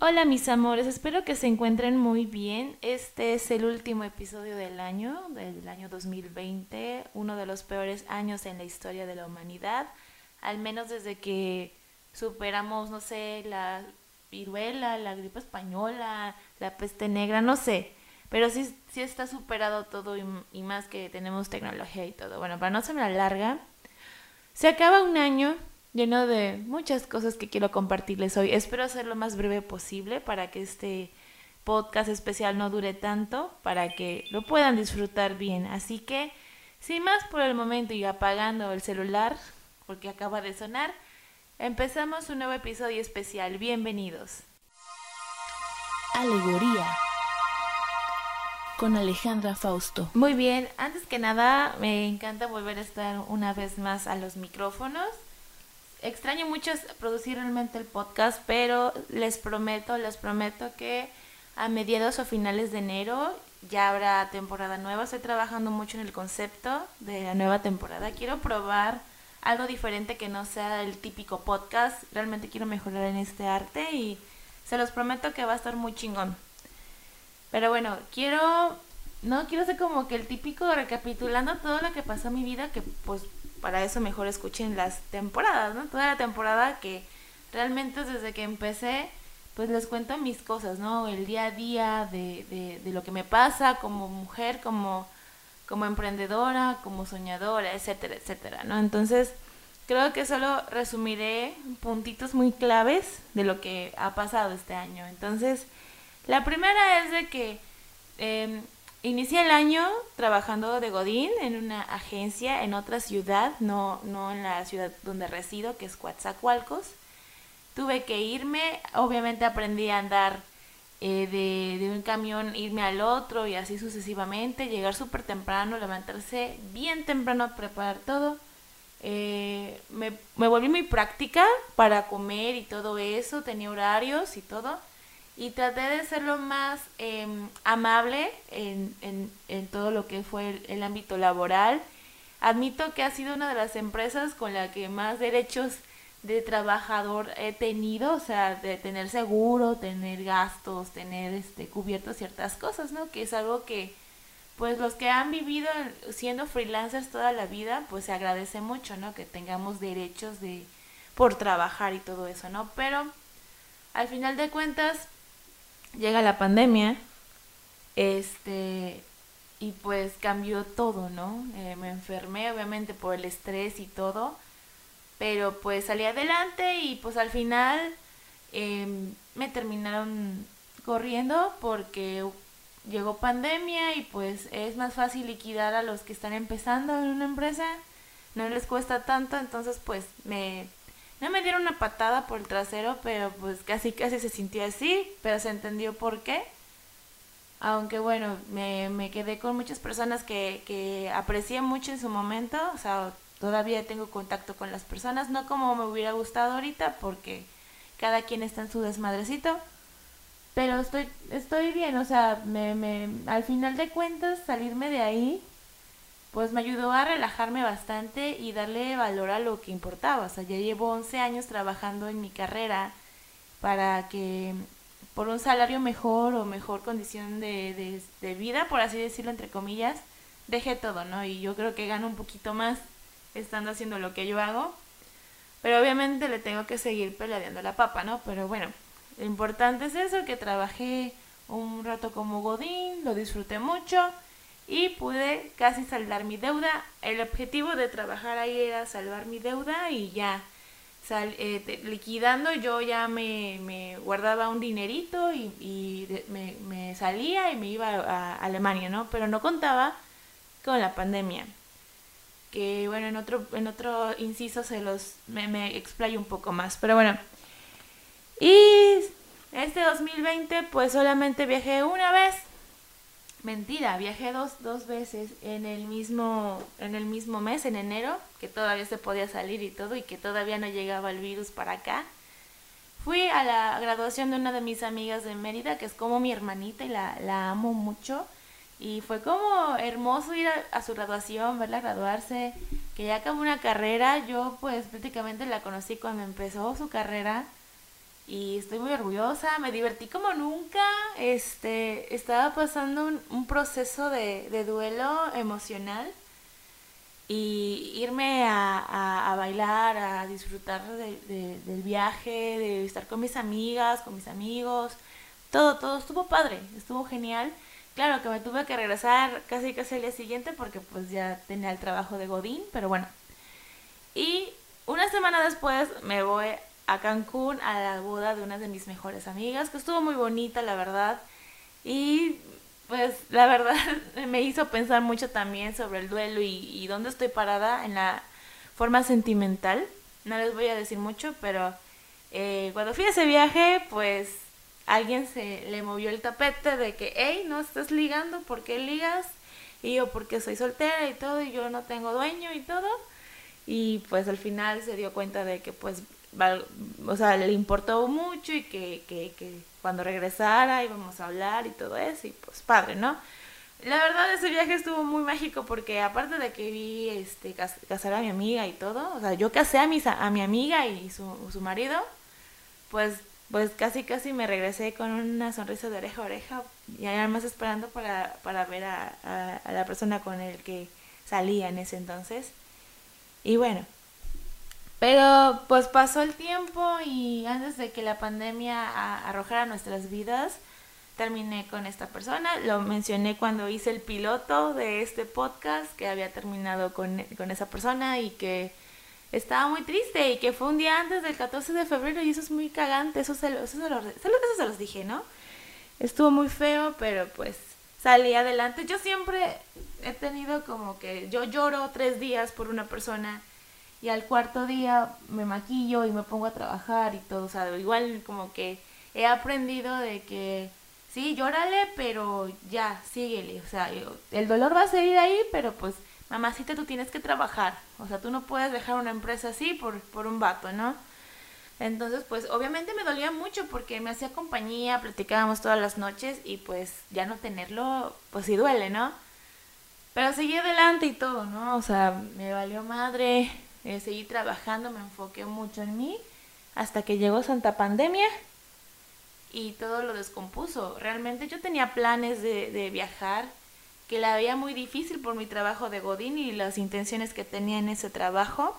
Hola mis amores, espero que se encuentren muy bien. Este es el último episodio del año, del año 2020, uno de los peores años en la historia de la humanidad, al menos desde que superamos, no sé, la viruela, la gripe española, la peste negra, no sé, pero sí, sí está superado todo y, más que tenemos tecnología y todo. Bueno, para no ser la larga, se acaba un año lleno de muchas cosas que quiero compartirles hoy. Espero hacerlo lo más breve posible para que este podcast especial no dure tanto, para que lo puedan disfrutar bien. Así que, sin más por el momento y apagando el celular, porque acaba de sonar, empezamos un nuevo episodio especial. Bienvenidos. Alegoría con Alejandra Fausto. Muy bien, antes que nada me encanta volver a estar una vez más a los micrófonos extraño mucho producir realmente el podcast, pero les prometo, les prometo que a mediados o finales de enero ya habrá temporada nueva. Estoy trabajando mucho en el concepto de la nueva temporada. Quiero probar algo diferente que no sea el típico podcast. Realmente quiero mejorar en este arte y se los prometo que va a estar muy chingón. Pero bueno, quiero no quiero ser como que el típico recapitulando todo lo que pasó en mi vida, que pues para eso mejor escuchen las temporadas, ¿no? Toda la temporada que realmente desde que empecé, pues les cuento mis cosas, ¿no? El día a día de, de, lo que me pasa como mujer, como, como emprendedora, como soñadora, etcétera, etcétera, ¿no? Entonces, creo que solo resumiré puntitos muy claves de lo que ha pasado este año. Entonces, la primera es de que... Eh, Inicié el año trabajando de Godín en una agencia en otra ciudad, no, no en la ciudad donde resido, que es Coatzacoalcos. Tuve que irme, obviamente aprendí a andar eh, de, de, un camión, irme al otro y así sucesivamente, llegar súper temprano, levantarse bien temprano, preparar todo. Eh, me, me volví muy práctica para comer y todo eso, tenía horarios y todo y traté de ser lo más em, amable en, en, en, todo lo que fue el, ámbito laboral. Admito que ha sido una de las empresas con la que más derechos de trabajador he tenido, o sea, de tener seguro, tener gastos, tener este cubierto ciertas cosas, ¿no? Que es algo que pues los que han vivido siendo freelancers toda la vida, pues se agradece mucho, ¿no? Que tengamos derechos de por trabajar y todo eso, ¿no? Pero al final de cuentas llega la pandemia, este, y pues cambió todo, ¿no? Eh, me enfermé obviamente por el estrés y todo, pero pues salí adelante y pues al final em, me terminaron corriendo porque llegó pandemia y pues es más fácil liquidar a los que están empezando en una empresa, no les cuesta tanto, entonces pues me no me dieron una patada por el trasero, pero pues casi casi se sintió así, pero se entendió por qué. Aunque bueno, me, me quedé con muchas personas que, que aprecié mucho en su momento, o sea, todavía tengo contacto con las personas, no como me hubiera gustado ahorita, porque cada quien está en su desmadrecito, pero estoy, estoy bien, o sea, me, me, al final de cuentas salirme de ahí pues me ayudó a relajarme bastante y darle valor a lo que importaba. O sea, ya llevo 11 años trabajando en mi carrera para que por un salario mejor o mejor condición de, de, vida, por así decirlo, entre comillas, deje todo, ¿no? Y yo creo que gano un poquito más estando haciendo lo que yo hago. Pero obviamente le tengo que seguir peleando la papa, ¿no? Pero bueno, lo importante es eso, que trabajé un rato como Godín, lo disfruté mucho y pude casi saldar mi deuda. El objetivo de trabajar ahí era salvar mi deuda y ya eh, liquidando yo ya me, guardaba un dinerito y, me, salía y me iba a, Alemania, ¿no? Pero no contaba con la pandemia. Que bueno, en otro, en otro inciso se los me, me explayo un poco más. Pero bueno. Y este 2020 pues solamente viajé una vez Mentira, viajé dos, dos veces en el mismo en el mismo mes, en enero, que todavía se podía salir y todo y que todavía no llegaba el virus para acá. Fui a la graduación de una de mis amigas de Mérida, que es como mi hermanita y la, la amo mucho. Y fue como hermoso ir a, su graduación, verla graduarse, que ya acabó una carrera. Yo pues prácticamente la conocí cuando empezó su carrera. Y estoy muy orgullosa, me divertí como nunca, este, estaba pasando un, proceso de, duelo emocional y irme a, bailar, a disfrutar del viaje, de estar con mis amigas, con mis amigos, todo, todo estuvo padre, estuvo genial. Claro que me tuve que regresar casi casi al día siguiente porque pues ya tenía el trabajo de Godín, pero bueno. Y una semana después me voy a Cancún a la boda de una de mis mejores amigas, que estuvo muy bonita, la verdad. Y pues la verdad me hizo pensar mucho también sobre el duelo y, dónde estoy parada en la forma sentimental. No les voy a decir mucho, pero eh, cuando fui a ese viaje, pues alguien se le movió el tapete de que, hey, no estás ligando, ¿por qué ligas? Y yo, porque soy soltera y todo, y yo no tengo dueño y todo. Y pues al final se dio cuenta de que pues o sea, le importó mucho y que, que, que cuando regresara íbamos a hablar y todo eso, y pues padre, ¿no? La verdad ese viaje estuvo muy mágico porque aparte de que vi este casar a mi amiga y todo, o sea, yo casé a mi, a mi amiga y su, su marido, pues pues casi casi me regresé con una sonrisa de oreja a oreja y además esperando para, para ver a, a, a la persona con el que salía en ese entonces. Y bueno, pero pues pasó el tiempo y antes de que la pandemia arrojara nuestras vidas, terminé con esta persona. Lo mencioné cuando hice el piloto de este podcast, que había terminado con, esa persona y que estaba muy triste y que fue un día antes del 14 de febrero y eso es muy cagante, eso se, eso se, los, eso se los dije, ¿no? Estuvo muy feo, pero pues salí adelante. Yo siempre he tenido como que yo lloro tres días por una persona y al cuarto día me maquillo y me pongo a trabajar y todo, o sea, igual como que he aprendido de que sí, llórale, pero ya, síguele, o sea, el dolor va a seguir ahí, pero pues mamacita, tú tienes que trabajar, o sea, tú no puedes dejar una empresa así por, por un vato, ¿no? Entonces, pues obviamente me dolía mucho porque me hacía compañía, platicábamos todas las noches y pues ya no tenerlo, pues sí duele, ¿no? Pero seguí adelante y todo, ¿no? O sea, me valió madre, eh, seguí trabajando, me enfoqué mucho en mí, hasta que llegó Santa Pandemia y todo lo descompuso. Realmente yo tenía planes de, de viajar, que la veía muy difícil por mi trabajo de Godín y las intenciones que tenía en ese trabajo,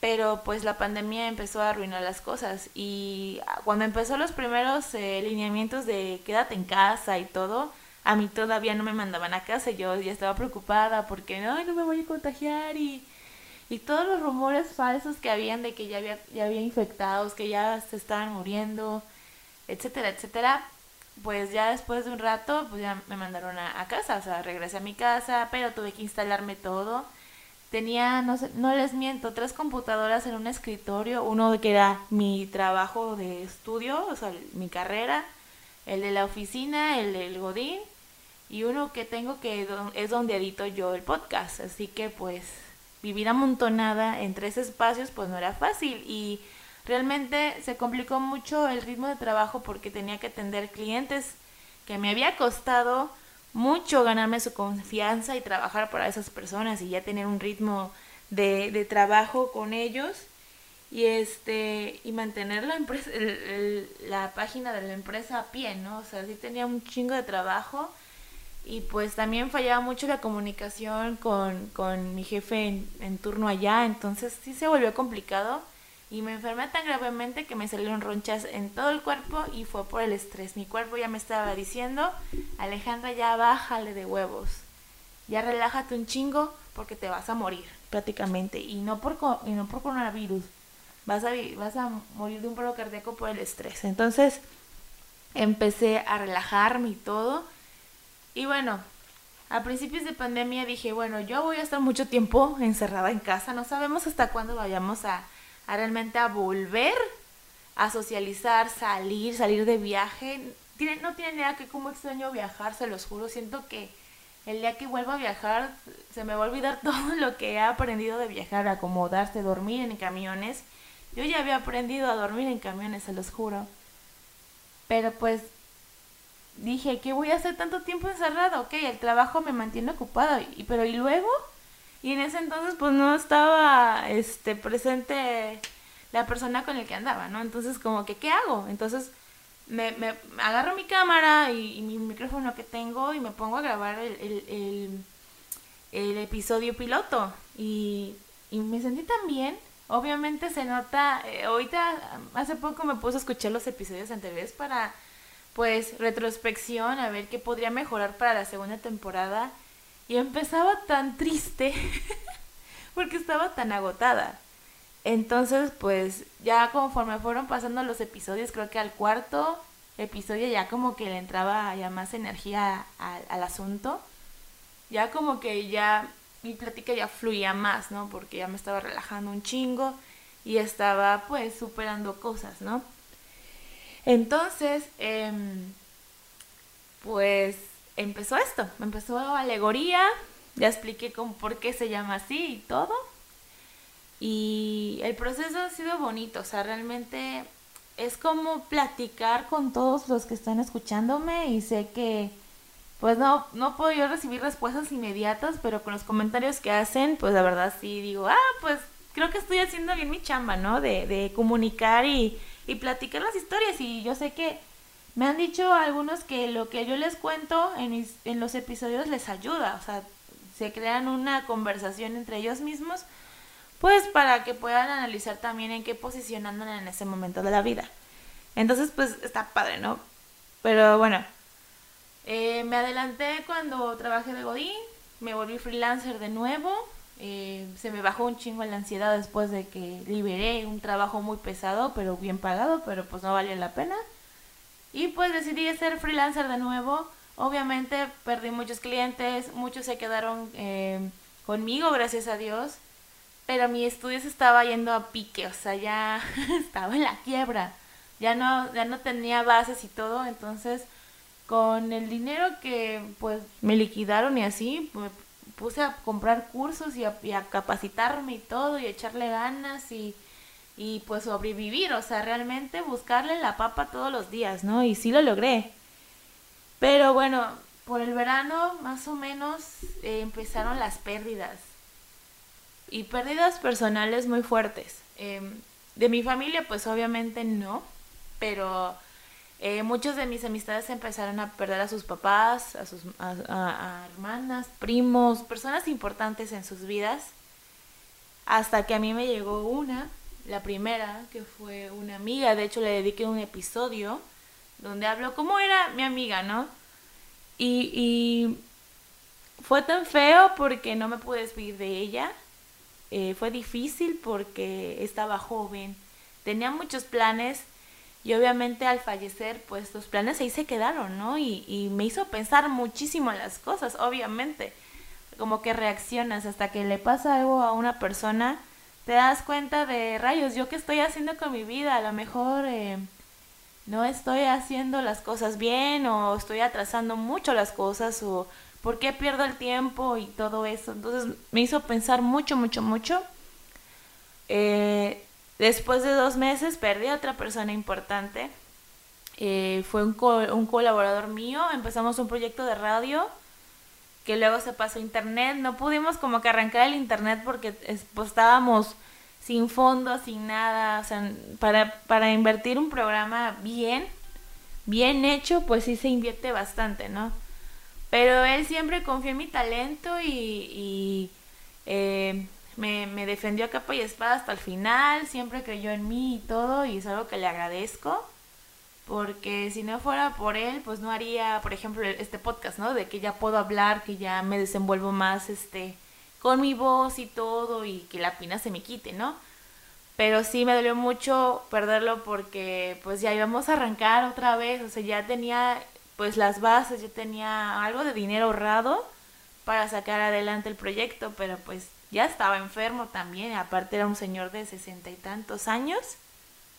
pero pues la pandemia empezó a arruinar las cosas y cuando empezó los primeros eh, lineamientos de quédate en casa y todo, a mí todavía no me mandaban a casa, yo ya estaba preocupada porque no, no me voy a contagiar y y todos los rumores falsos que habían de que ya había, ya había infectados, que ya se estaban muriendo, etcétera, etcétera, pues ya después de un rato, pues ya me mandaron a, casa, o sea, regresé a mi casa, pero tuve que instalarme todo. Tenía, no, sé, no les miento, tres computadoras en un escritorio, uno que era mi trabajo de estudio, o sea, mi carrera, el de la oficina, el del Godín, y uno que tengo que es donde edito yo el podcast, así que pues vivir amontonada en tres espacios pues no era fácil. Y realmente se complicó mucho el ritmo de trabajo porque tenía que atender clientes que me había costado mucho ganarme su confianza y trabajar para esas personas y ya tener un ritmo de, de trabajo con ellos y este y mantener la empresa la página de la empresa a pie no o sea sí tenía un chingo de trabajo y pues también fallaba mucho la comunicación con, con mi jefe en, turno allá, entonces sí se volvió complicado y me enfermé tan gravemente que me salieron ronchas en todo el cuerpo y fue por el estrés. Mi cuerpo ya me estaba diciendo, Alejandra, ya bájale de huevos, ya relájate un chingo porque te vas a morir prácticamente y no por, y no por coronavirus, vas a, vas a morir de un paro cardíaco por el estrés. Entonces empecé a relajarme y todo y bueno, a principios de pandemia dije, bueno, yo voy a estar mucho tiempo encerrada en casa, no sabemos hasta cuándo vayamos a, realmente a volver a socializar, salir, salir de viaje. No tiene nada que como extraño viajar, se los juro, siento que el día que vuelva a viajar se me va a olvidar todo lo que he aprendido de viajar, acomodarse, dormir en camiones. Yo ya había aprendido a dormir en camiones, se los juro. Pero pues dije, ¿qué voy a hacer tanto tiempo encerrado? Ok, el trabajo me mantiene ocupado, y, pero ¿y luego? Y en ese entonces pues no estaba este, presente la persona con el que andaba, ¿no? Entonces como que, ¿qué hago? Entonces me, agarro mi cámara y, mi micrófono que tengo y me pongo a grabar el, el, episodio piloto. Y, y, me sentí tan bien. Obviamente se nota, eh, ahorita hace poco me puse a escuchar los episodios anteriores para pues retrospección, a ver qué podría mejorar para la segunda temporada. Y empezaba tan triste porque estaba tan agotada. Entonces, pues ya conforme fueron pasando los episodios, creo que al cuarto episodio ya como que le entraba ya más energía al, asunto. Ya como que ya mi plática ya fluía más, ¿no? Porque ya me estaba relajando un chingo y estaba pues superando cosas, ¿no? Entonces, em, pues empezó esto, empezó alegoría, ya expliqué con por qué se llama así y todo. Y el proceso ha sido bonito, o sea, realmente es como platicar con todos los que están escuchándome y sé que pues no, no puedo yo recibir respuestas inmediatas, pero con los comentarios que hacen, pues la verdad sí digo, ah, pues creo que estoy haciendo bien mi chamba, ¿no? De, de comunicar y, y platicar las historias y yo sé que me han dicho algunos que lo que yo les cuento en, mis, en los episodios les ayuda, o sea, se crean una conversación entre ellos mismos pues para que puedan analizar también en qué posición andan en ese momento de la vida. Entonces, pues está padre, ¿no? Pero bueno, eh, me adelanté cuando trabajé de Godín, me volví freelancer de nuevo, eh, se me bajó un chingo la ansiedad después de que liberé un trabajo muy pesado, pero bien pagado, pero pues no valía la pena. Y pues decidí ser freelancer de nuevo. Obviamente perdí muchos clientes, muchos se quedaron eh, conmigo, gracias a Dios pero mi estudio se estaba yendo a pique, o sea, ya estaba en la quiebra, ya no, ya no tenía bases y todo, entonces con el dinero que pues me liquidaron y así, puse a comprar cursos y a, capacitarme y todo y echarle ganas y, y pues sobrevivir, o sea, realmente buscarle la papa todos los días, ¿no? Y sí lo logré. Pero bueno, por el verano más o menos eh, empezaron las pérdidas y pérdidas personales muy fuertes. Em, de mi familia, pues obviamente no, pero eh, muchos de mis amistades empezaron a perder a sus papás, a sus hermanas, primos, personas importantes en sus vidas, hasta que a mí me llegó una, la primera, que fue una amiga, de hecho le dediqué un episodio donde habló cómo era mi amiga, ¿no? Y, y fue tan feo porque no me pude despedir de ella eh, fue difícil porque estaba joven, tenía muchos planes y obviamente al fallecer pues los planes ahí se quedaron, ¿no? Y, y me hizo pensar muchísimo las cosas, obviamente, como que reaccionas hasta que le pasa algo a una persona, te das cuenta de rayos, yo qué estoy haciendo con mi vida, a lo mejor... Eh, no estoy haciendo las cosas bien o estoy atrasando mucho las cosas o ¿Por qué pierdo el tiempo y todo eso? Entonces me hizo pensar mucho, mucho, mucho. Eh, después de dos meses perdí a otra persona importante. Eh, fue un, un colaborador mío. Empezamos un proyecto de radio que luego se pasó a internet. No pudimos como que arrancar el internet porque pues, estábamos sin fondos, sin nada. O sea, para, invertir un programa bien, bien hecho, pues sí se invierte bastante, ¿no? Pero él siempre confió en mi talento y, eh, me, defendió a capa y espada hasta el final, siempre creyó en mí y todo, y es algo que le agradezco, porque si no fuera por él, pues no haría, por ejemplo, este podcast, ¿no? De que ya puedo hablar, que ya me desenvuelvo más, este, con mi voz y todo, y que la pina se me quite, ¿no? Pero sí me dolió mucho perderlo porque pues ya íbamos a arrancar otra vez, o sea, ya tenía pues las bases, yo tenía algo de dinero ahorrado para sacar adelante el proyecto, pero pues ya estaba enfermo también, aparte era un señor de sesenta y tantos años,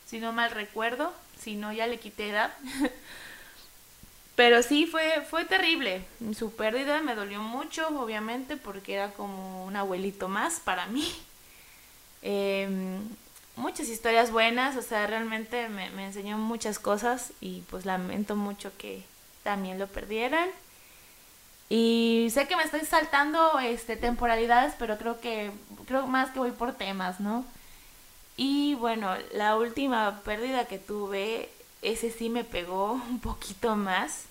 si no mal recuerdo, si no ya le quité edad. pero sí fue, fue terrible, su pérdida me dolió mucho, obviamente, porque era como un abuelito más para mí. Em, muchas historias buenas, o sea, realmente me, me enseñó muchas cosas y pues lamento mucho que, también lo perdieran. Y sé que me estoy saltando este temporalidades, pero creo que creo más que voy por temas, ¿no? Y bueno, la última pérdida que tuve, ese sí me pegó un poquito más,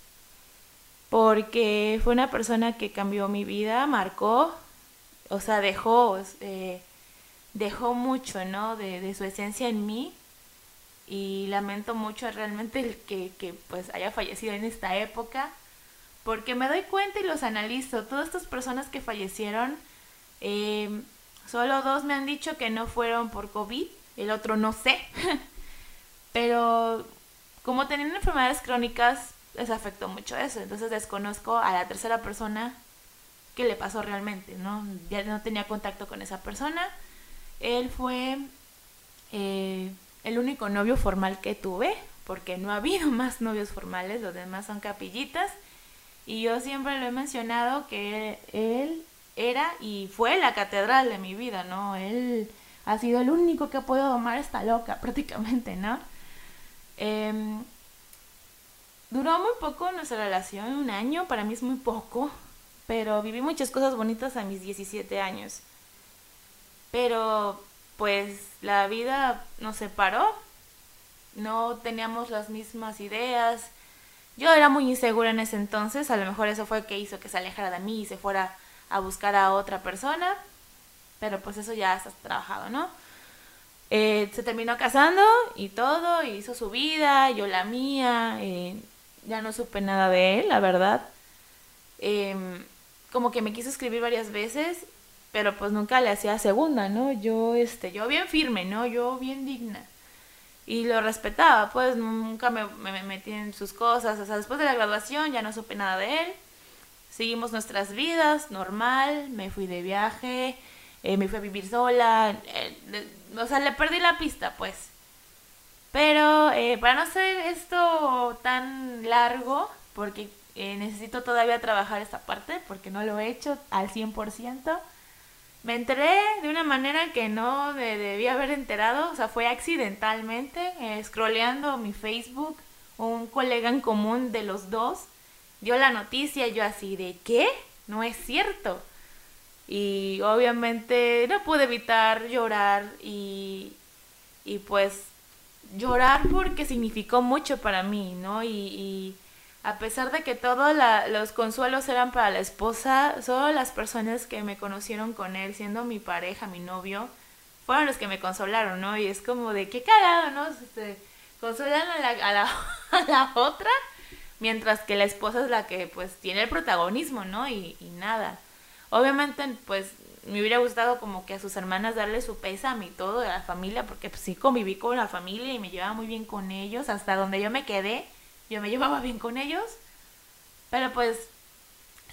porque fue una persona que cambió mi vida, marcó, o sea, dejó, eh, dejó mucho, ¿no? De, su esencia en mí. Y lamento mucho realmente el que, que pues haya fallecido en esta época, porque me doy cuenta y los analizo. Todas estas personas que fallecieron, eh, Solo dos me han dicho que no fueron por COVID, el otro no sé. Pero como tenían enfermedades crónicas, les afectó mucho eso. Entonces desconozco a la tercera persona qué le pasó realmente, ¿no? Ya no tenía contacto con esa persona. Él fue eh, el único novio formal que tuve, porque no ha habido más novios formales, los demás son capillitas. Y yo siempre lo he mencionado que él era y fue la catedral de mi vida, ¿no? Él ha sido el único que ha podido domar esta loca, prácticamente, ¿no? Em, duró muy poco nuestra relación, un año, para mí es muy poco, pero viví muchas cosas bonitas a mis 17 años. Pero, pues, la vida nos separó, no teníamos las mismas ideas. Yo era muy insegura en ese entonces, a lo mejor eso fue que hizo que se alejara de mí y se fuera a buscar a otra persona, pero pues eso ya está trabajado, ¿no? Eh, se terminó casando y todo, hizo su vida, yo la mía, eh, ya no supe nada de él, la verdad. Em, como que me quiso escribir varias veces, pero pues nunca le hacía segunda, ¿no? Yo, este, yo bien firme, ¿no? Yo bien digna. Y lo respetaba, pues nunca me, me metí en sus cosas, o sea, después de la graduación ya no supe nada de él seguimos nuestras vidas, normal, me fui de viaje, eh, me fui a vivir sola, eh, o sea, le perdí la pista, pues. Pero eh, para no hacer esto tan largo, porque necesito todavía trabajar esta parte, porque no lo he hecho al 100%, me enteré de una manera que no debía haber enterado, o sea, fue accidentalmente, scrolleando mi Facebook, un colega en común de los dos dio la noticia yo así de ¿qué? No es cierto. Y obviamente no pude evitar llorar y, y pues llorar porque significó mucho para mí, ¿no? Y a pesar de que todos los consuelos eran para la esposa, solo las personas que me conocieron con él, siendo mi pareja, mi novio, fueron los que me consolaron, ¿no? Y es como de qué cagado, ¿no? Este, consolan a la, a la, a la otra mientras que la esposa es la que pues tiene el protagonismo, ¿no? Y, nada. Obviamente pues me hubiera gustado como que a sus hermanas darle su pésame y todo de la familia, porque pues sí conviví con la familia y me llevaba muy bien con ellos, hasta donde yo me quedé, yo me llevaba bien con ellos. Pero pues,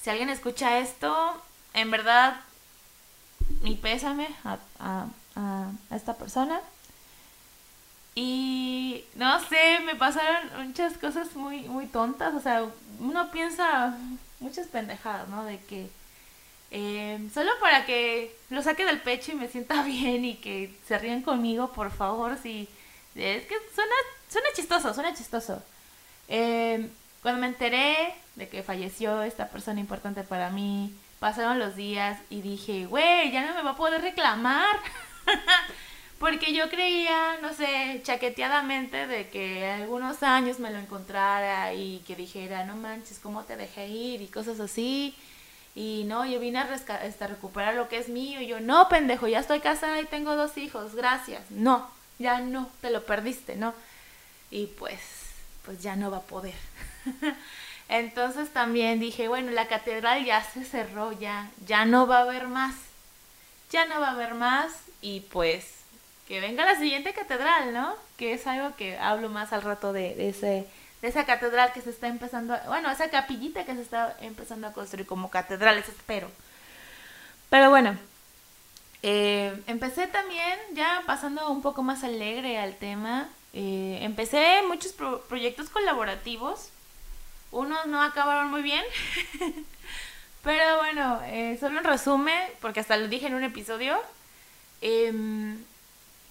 si alguien escucha esto, en verdad, mi pésame a, a, a esta persona. Y no sé, me pasaron muchas cosas muy, muy tontas. O sea, uno piensa muchas pendejadas, ¿no? De que eh, solo para que lo saque del pecho y me sienta bien y que se ríen conmigo, por favor. Si, es que suena, suena chistoso, suena chistoso. Eh, cuando me enteré de que falleció esta persona importante para mí, pasaron los días y dije, güey, ya no me va a poder reclamar. Porque yo creía, no sé, chaqueteadamente de que algunos años me lo encontrara y que dijera, no manches, ¿cómo te dejé ir? Y cosas así. Y no, yo vine a este, recuperar lo que es mío. Y yo, no, pendejo, ya estoy casada y tengo dos hijos, gracias. No, ya no, te lo perdiste, ¿no? Y pues, pues ya no va a poder. Entonces también dije, bueno, la catedral ya se cerró, ya, ya no va a haber más. Ya no va a haber más y pues que venga la siguiente catedral, ¿no? Que es algo que hablo más al rato de, ese de esa catedral que se está empezando, bueno, esa capillita que se está empezando a construir como catedral, eso espero. Pero bueno, eh, empecé también ya pasando un poco más alegre al tema. Eh, empecé muchos proyectos colaborativos. Unos no acabaron muy bien. Pero bueno, eh, solo en resumen, porque hasta lo dije en un episodio. Eh,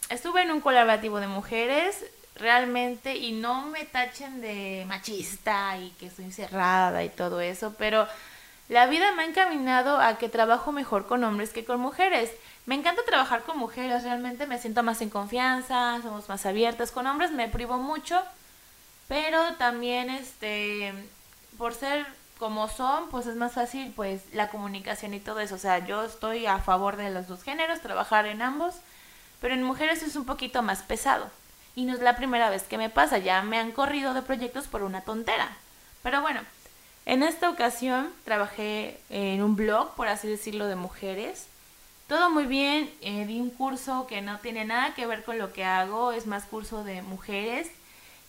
estuve en un colaborativo de mujeres realmente y no me tachen de machista y que estoy cerrada y todo eso, pero la vida me ha encaminado a que trabajo mejor con hombres que con mujeres. Me encanta trabajar con mujeres, realmente me siento más en confianza, somos más abiertas. Con hombres me privo mucho, pero también este por ser como son, pues es más fácil pues la comunicación y todo eso. O sea, yo estoy a favor de los dos géneros, trabajar en ambos, pero en mujeres es un poquito más pesado. Y no es la primera vez que me pasa, ya me han corrido de proyectos por una tontera. Pero bueno, en esta ocasión trabajé en un blog, por así decirlo, de mujeres todo muy bien, eh, di un curso que no tiene nada que ver con lo que hago, es más curso de mujeres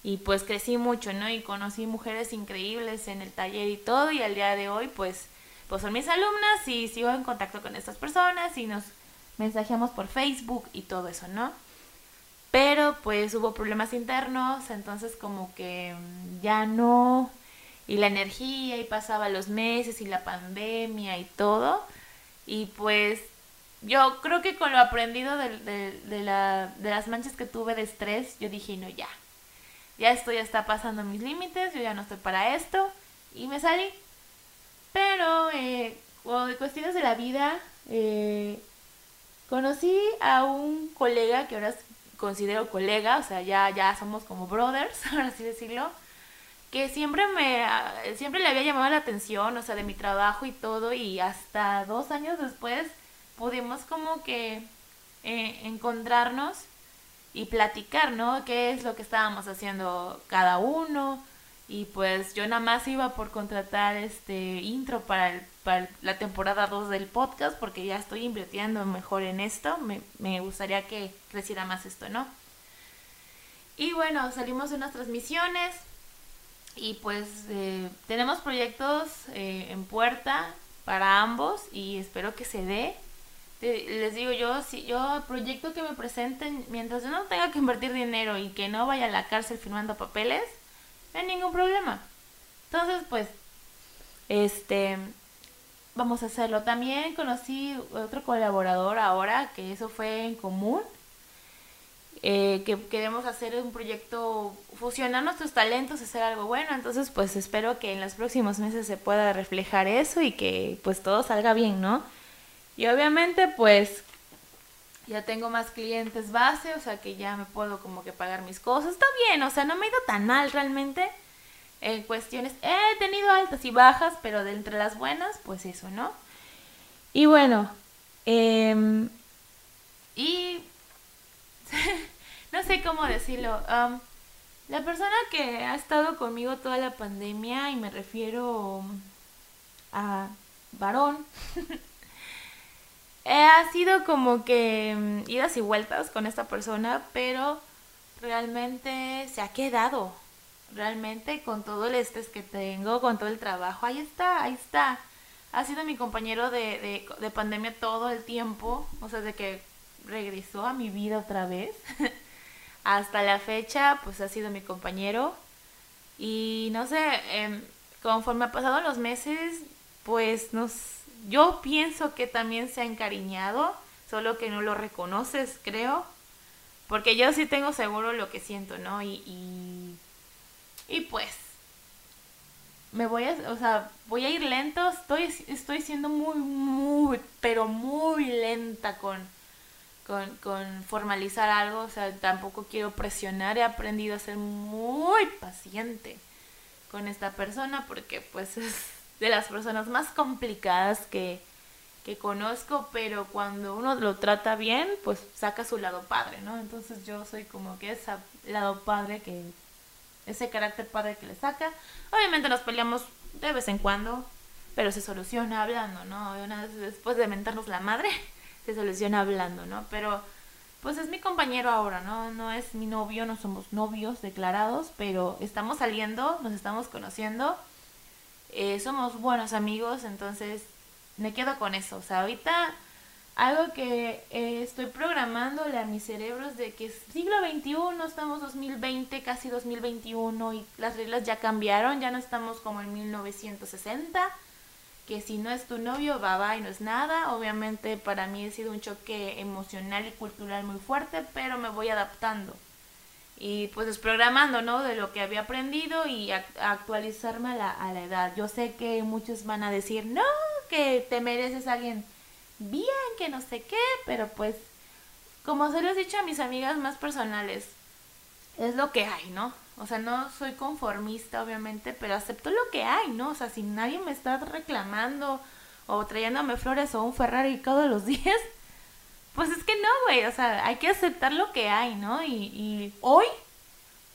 y pues crecí mucho, ¿no? Y conocí mujeres increíbles en el taller y todo y al día de hoy pues, pues son mis alumnas y sigo en contacto con estas personas y nos mensajeamos por Facebook y todo eso, ¿no? Pero pues hubo problemas internos, entonces como que mm, ya no, y la energía y pasaba los meses y la pandemia y todo, y pues yo creo que con lo aprendido de, de, la, de las manchas que tuve de estrés, yo dije, no, ya, ya esto ya está pasando mis límites, yo ya no estoy para esto, y me salí. Pero, eh, de cuestiones de la vida, eh, conocí a un colega que ahora considero colega, o sea, ya, ya somos como brothers, por así decirlo, que siempre me, siempre le había llamado la atención, o sea, de mi trabajo y todo, y hasta dos años después pudimos como que eh, encontrarnos y platicar, ¿no? ¿Qué es lo que estábamos haciendo cada uno? Y pues yo nada más iba por contratar este intro para, para la temporada 2 del podcast porque ya estoy invirtiendo mejor en esto. Me, me gustaría que creciera más esto, ¿no? Y bueno, salimos de unas transmisiones y pues eh, tenemos proyectos eh, en puerta para ambos y espero que se dé les digo yo, si yo proyecto que me presenten, mientras yo no tenga que invertir dinero y que no vaya a la cárcel firmando papeles, no hay ningún problema. Entonces, pues, este, vamos a hacerlo. También conocí otro colaborador ahora, que eso fue en común, eh, que queremos hacer un proyecto, fusionar nuestros talentos, hacer algo bueno. Entonces, pues espero que en los próximos meses se pueda reflejar eso y que pues todo salga bien, ¿no? Y obviamente pues ya tengo más clientes base, o sea que ya me puedo como que pagar mis cosas. Está bien, o sea, no me he ido tan mal realmente. En cuestiones, he tenido altas y bajas, pero de entre las buenas, pues eso, ¿no? Y bueno, em, y no sé cómo decirlo. la persona que ha estado conmigo toda la pandemia, y me refiero a varón, ha sido como que mm, idas y vueltas con esta persona, pero realmente se ha quedado. Realmente con todo el estrés que tengo, con todo el trabajo, ahí está, ahí está. Ha sido mi compañero de, de, pandemia todo el tiempo, o sea, de que regresó a mi vida otra vez. Hasta la fecha, pues ha sido mi compañero. Y no sé, eh, conforme ha pasado los meses, pues nos yo pienso que también se ha encariñado, solo que no lo reconoces, creo. Porque yo sí tengo seguro lo que siento, ¿no? Y, y, pues, me voy a, o sea, voy a ir lento, estoy, estoy siendo muy, muy, pero muy lenta con, con, con formalizar algo, o sea, tampoco quiero presionar, he aprendido a ser muy paciente con esta persona porque pues es de las personas más complicadas que, que conozco, pero cuando uno lo trata bien, pues saca su lado padre, ¿no? Entonces yo soy como que ese lado padre que, ese carácter padre que le saca. Obviamente nos peleamos de vez en cuando, pero se soluciona hablando, ¿no? Una vez después de mentarnos la madre, se soluciona hablando, ¿no? Pero pues es mi compañero ahora, ¿no? No es mi novio, no somos novios declarados, pero estamos saliendo, nos estamos conociendo eh, somos buenos amigos, entonces me quedo con eso. O sea, ahorita algo que eh, estoy programándole a mis cerebros de que siglo XXI, estamos 2020, casi 2021 y las reglas ya cambiaron, ya no estamos como en 1960, que si no es tu novio, va, va y no es nada. Obviamente para mí ha sido un choque emocional y cultural muy fuerte, pero me voy adaptando y pues desprogramando, ¿no? De lo que había aprendido y actualizarme a la, a la edad. Yo sé que muchos van a decir, no, que te mereces alguien bien, que no sé qué, pero pues, como se los he dicho a mis amigas más personales, es lo que hay, ¿no? O sea, no soy conformista, obviamente, pero acepto lo que hay, ¿no? O sea, si nadie me está reclamando o trayéndome flores o un Ferrari todos los días, pues es que no, güey. O sea, hay que aceptar lo que hay, ¿no? Y, hoy,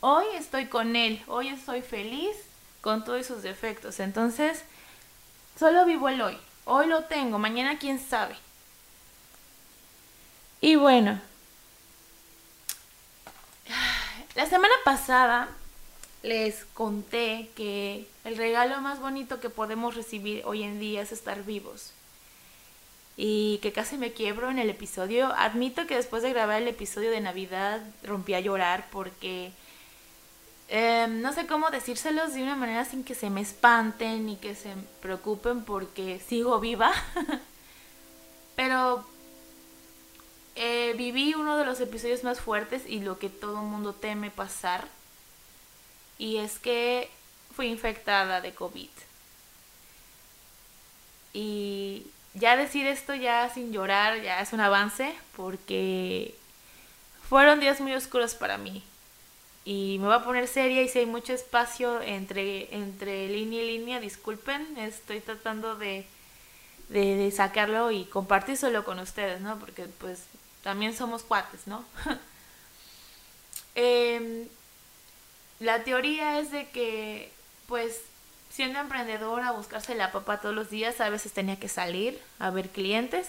hoy estoy con él, hoy estoy feliz con todos sus defectos. Entonces, solo vivo el hoy. Hoy lo tengo, mañana quién sabe. Y bueno, la semana pasada les conté que el regalo más bonito que podemos recibir hoy en día es estar vivos. Y que casi me quiebro en el episodio. Admito que después de grabar el episodio de Navidad rompí a llorar porque Em, no sé cómo decírselos de una manera sin que se me espanten y que se preocupen porque sigo viva. Pero eh, viví uno de los episodios más fuertes y lo que todo el mundo teme pasar. Y es que fui infectada de COVID. Y ya decir esto ya sin llorar ya es un avance porque fueron días muy oscuros para mí y me voy a poner seria y si hay mucho espacio entre, entre línea y línea, disculpen, estoy tratando de, de, sacarlo y compartírselo con ustedes, ¿no? Porque pues también somos cuates, ¿no? Em, la teoría es de que pues siendo emprendedora, buscarse la papa todos los días, a veces tenía que salir a ver clientes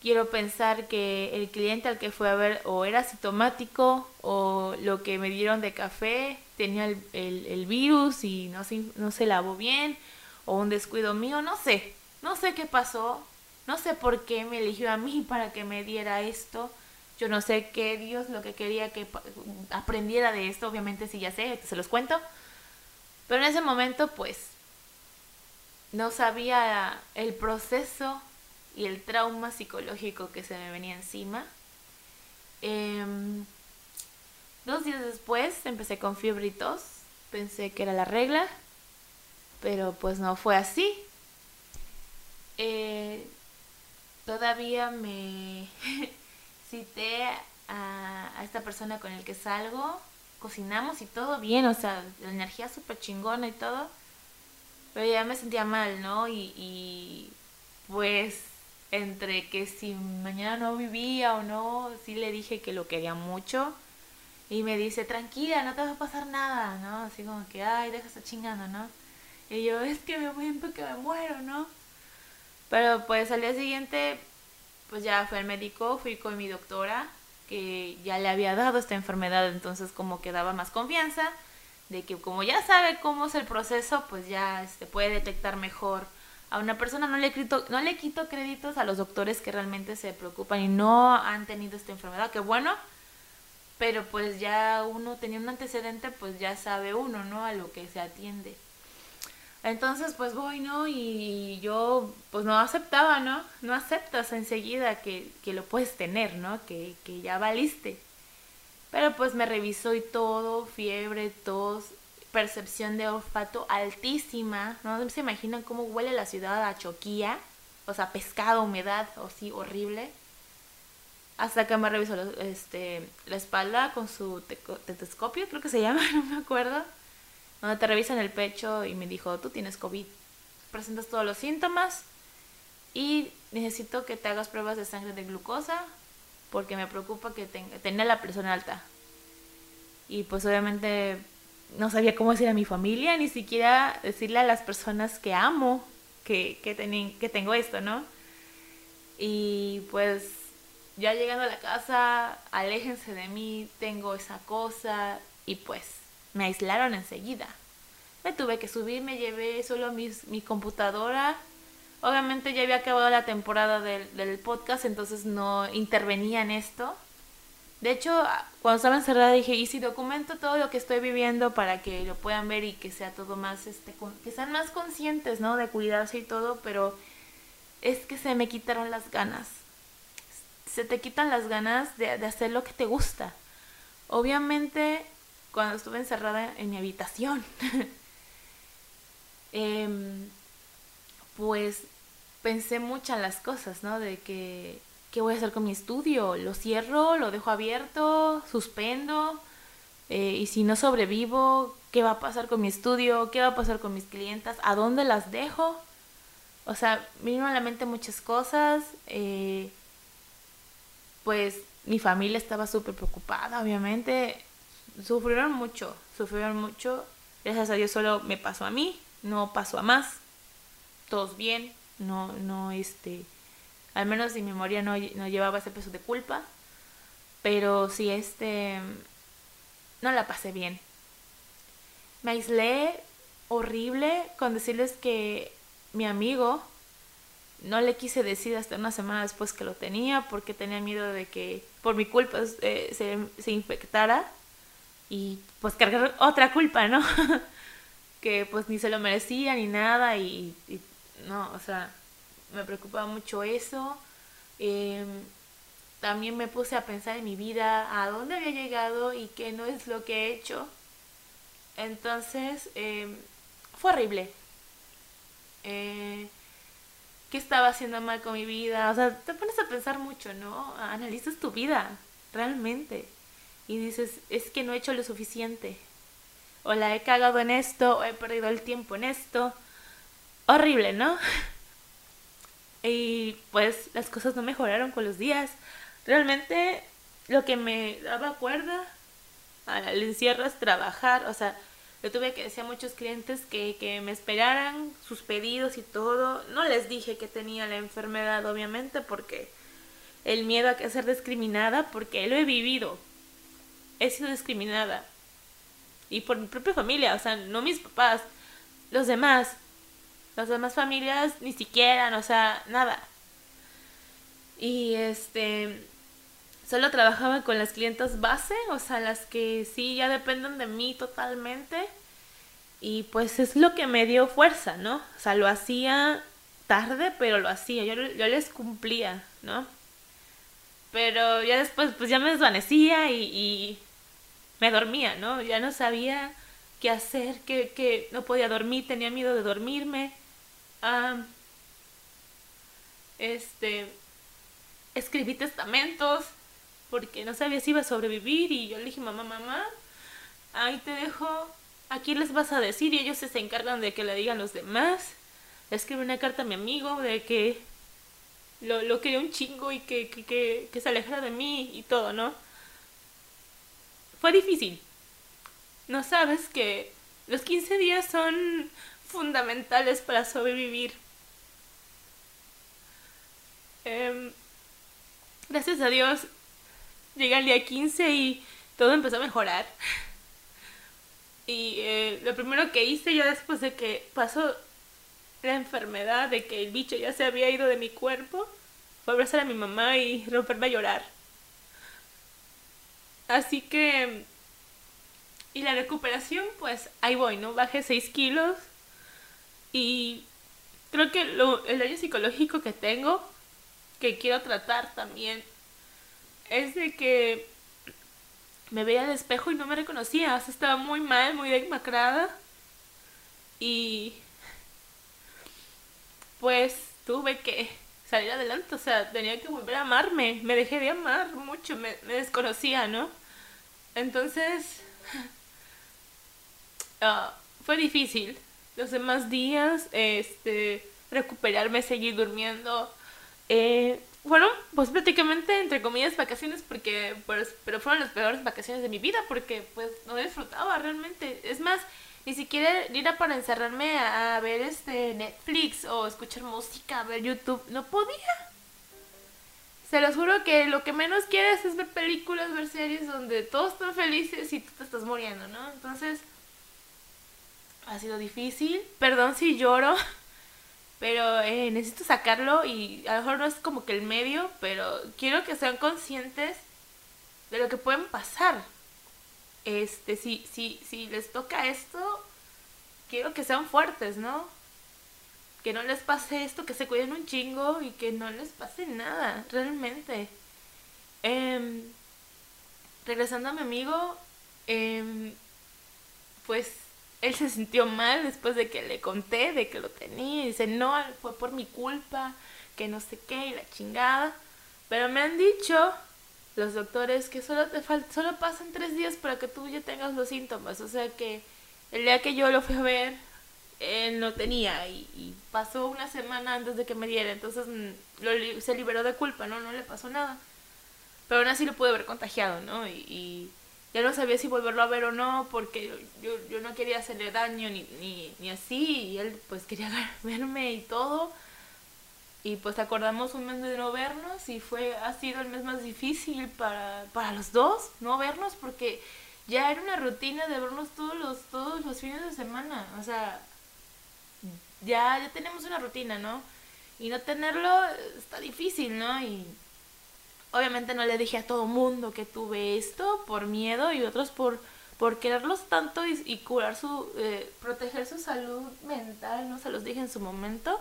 quiero pensar que el cliente al que fue a ver o era sintomático o lo que me dieron de café tenía el, el, virus y no se, no se lavó bien o un descuido mío, no sé, no sé qué pasó, no sé por qué me eligió a mí para que me diera esto. Yo no sé qué Dios lo que quería que aprendiera de esto, obviamente sí ya sé, se los cuento. Pero en ese momento pues no sabía el proceso y el trauma psicológico que se me venía encima. Em, dos días después empecé con fiebritos, pensé que era la regla, pero pues no fue así. Eh, todavía me cité a, a, esta persona con el que salgo, cocinamos y todo bien, o sea, la energía súper chingona y todo, pero ya me sentía mal, ¿no? Y, y pues entre que si mañana no vivía o no, sí le dije que lo quería mucho. Y me dice, tranquila, no te va a pasar nada, ¿no? Así como que, ay, deja estar chingando, ¿no? Y yo, es que me voy que me muero, ¿no? Pero pues al día siguiente, pues ya fui al médico, fui con mi doctora, que ya le había dado esta enfermedad, entonces como que daba más confianza de que como ya sabe cómo es el proceso, pues ya se este, puede detectar mejor a una persona, no le, quito, no le quito créditos a los doctores que realmente se preocupan y no han tenido esta enfermedad, que bueno, pero pues ya uno tenía un antecedente, pues ya sabe uno, ¿no? A lo que se atiende. Entonces, pues voy, ¿no? Y yo, pues no aceptaba, ¿no? No aceptas enseguida que, que lo puedes tener, ¿no? Que, que ya valiste. Pero pues me revisó y todo, fiebre, tos, percepción de olfato altísima, ¿no? Se imaginan cómo huele la ciudad a choquía, o sea, pescado, humedad, o sí, horrible. Hasta que me revisó este, la espalda con su tetoscopio, creo que se llama, no me acuerdo. Donde te revisan el pecho y me dijo, tú tienes COVID. Presentas todos los síntomas y necesito que te hagas pruebas de sangre de glucosa porque me preocupa que tenga, la presión alta. Y pues obviamente no sabía cómo decir a mi familia, ni siquiera decirle a las personas que amo que, que, que tengo esto, ¿no? Y pues ya llegando a la casa, aléjense de mí, tengo esa cosa, y pues me aislaron enseguida. Me tuve que subir, me llevé solo mis, mi computadora. Obviamente ya había acabado la temporada del, del podcast, entonces no intervenía en esto. De hecho, cuando estaba encerrada dije, ¿y si documento todo lo que estoy viviendo para que lo puedan ver y que sea todo más, este, que sean más conscientes, ¿no? De cuidarse y todo, pero es que se me quitaron las ganas. Se te quitan las ganas de, hacer lo que te gusta. Obviamente, cuando estuve encerrada en mi habitación, em, pues pensé muchas las cosas, ¿no? De que, ¿qué voy a hacer con mi estudio? ¿Lo cierro? ¿Lo dejo abierto? ¿Suspendo? Eh, y si no sobrevivo, ¿qué va a pasar con mi estudio? ¿Qué va a pasar con mis clientas? ¿A dónde las dejo? O sea, vino a la mente muchas cosas. Eh, pues mi familia estaba súper preocupada, obviamente. Sufrieron mucho, sufrieron mucho. Gracias a Dios solo me pasó a mí, no pasó a más. Todos bien, no, no, este, al menos mi memoria no, no llevaba ese peso de culpa. Pero sí, este, no la pasé bien. Me aislé horrible con decirles que mi amigo no le quise decir hasta una semana después que lo tenía porque tenía miedo de que por mi culpa eh, se, se, infectara y pues cargar otra culpa, ¿no? que pues ni se lo merecía ni nada y, no, o sea, me preocupaba mucho eso. Em, también me puse a pensar en mi vida, a dónde había llegado y qué no es lo que he hecho. Entonces, em, fue horrible. Eh, ¿Qué estaba haciendo mal con mi vida? O sea, te pones a pensar mucho, ¿no? Analizas tu vida, realmente. Y dices, es que no he hecho lo suficiente. O la he cagado en esto, o he perdido el tiempo en esto. Horrible, ¿no? Y pues las cosas no mejoraron con los días. Realmente lo que me daba cuerda al encierro es trabajar. O sea, yo tuve que decir a muchos clientes que, que me esperaran sus pedidos y todo. No les dije que tenía la enfermedad, obviamente, porque el miedo a ser discriminada, porque lo he vivido. He sido discriminada. Y por mi propia familia, o sea, no mis papás, los demás. Las demás familias ni siquiera, o sea, nada. Y este, solo trabajaba con las clientas base, o sea, las que sí ya dependen de mí totalmente. Y pues es lo que me dio fuerza, ¿no? O sea, lo hacía tarde, pero lo hacía, yo, yo les cumplía, ¿no? Pero ya después, pues ya me desvanecía y, y me dormía, ¿no? Ya no sabía qué hacer, que, que no podía dormir, tenía miedo de dormirme. Ah, este, escribí testamentos, porque no sabía si iba a sobrevivir y yo le dije, mamá, mamá, ahí te dejo, aquí les vas a decir y ellos se encargan de que le digan los demás. Escribí una carta a mi amigo de que lo, lo quería un chingo y que, que, que, que se alejara de mí y todo, ¿no? Fue difícil. No sabes que los 15 días son fundamentales para sobrevivir. Eh, gracias a Dios Llega el día 15 y todo empezó a mejorar. Y eh, lo primero que hice ya después de que pasó la enfermedad, de que el bicho ya se había ido de mi cuerpo, fue abrazar a mi mamá y romperme a llorar. Así que... Y la recuperación, pues ahí voy, ¿no? Bajé 6 kilos y creo que lo, el daño psicológico que tengo, que quiero tratar también es de que me veía al espejo y no me reconocía. O sea, estaba muy mal, muy demacrada. Y pues tuve que salir adelante. O sea, tenía que volver a amarme. Me dejé de amar mucho. Me, desconocía, ¿no? Entonces, ah, fue difícil. Los demás días, este, recuperarme, seguir durmiendo. Eh, bueno, pues prácticamente entre comillas vacaciones porque pues, pero fueron las peores vacaciones de mi vida porque pues no disfrutaba realmente. Es más, ni siquiera era para encerrarme a, ver este Netflix o escuchar música, ver YouTube, no podía. Se los juro que lo que menos quieres es ver películas, ver series donde todos están felices y tú te estás muriendo, ¿no? Entonces, ha sido difícil. Perdón si lloro. pero eh, necesito sacarlo y a lo mejor no es como que el medio, pero quiero que sean conscientes de lo que pueden pasar. Este, si, si, si les toca esto, quiero que sean fuertes, ¿no? Que no les pase esto, que se cuiden un chingo y que no les pase nada, realmente. Eh, regresando a mi amigo, eh, pues él se sintió mal después de que le conté de que lo tenía y dice, no, fue por mi culpa, que no sé qué y la chingada. Pero me han dicho los doctores que solo te solo pasan tres días para que tú ya tengas los síntomas. O sea que el día que yo lo fui a ver, él no tenía y, pasó una semana antes de que me diera. Entonces mm, se liberó de culpa, ¿no? No le pasó nada. Pero aún así lo pude haber contagiado, ¿no? y ya no sabía si volverlo a ver o no, porque yo, yo no quería hacerle daño ni, ni, ni, así, y él pues quería verme y todo. Y pues acordamos un mes de no vernos y fue, ha sido el mes más difícil para, para los dos, no vernos, porque ya era una rutina de vernos todos los, todos los fines de semana. O sea, ya, ya tenemos una rutina, ¿no? Y no tenerlo está difícil, ¿no? Y obviamente no le dije a todo mundo que tuve esto por miedo y otros por, por quererlos tanto y, curar su, eh, proteger su salud mental, no se los dije en su momento.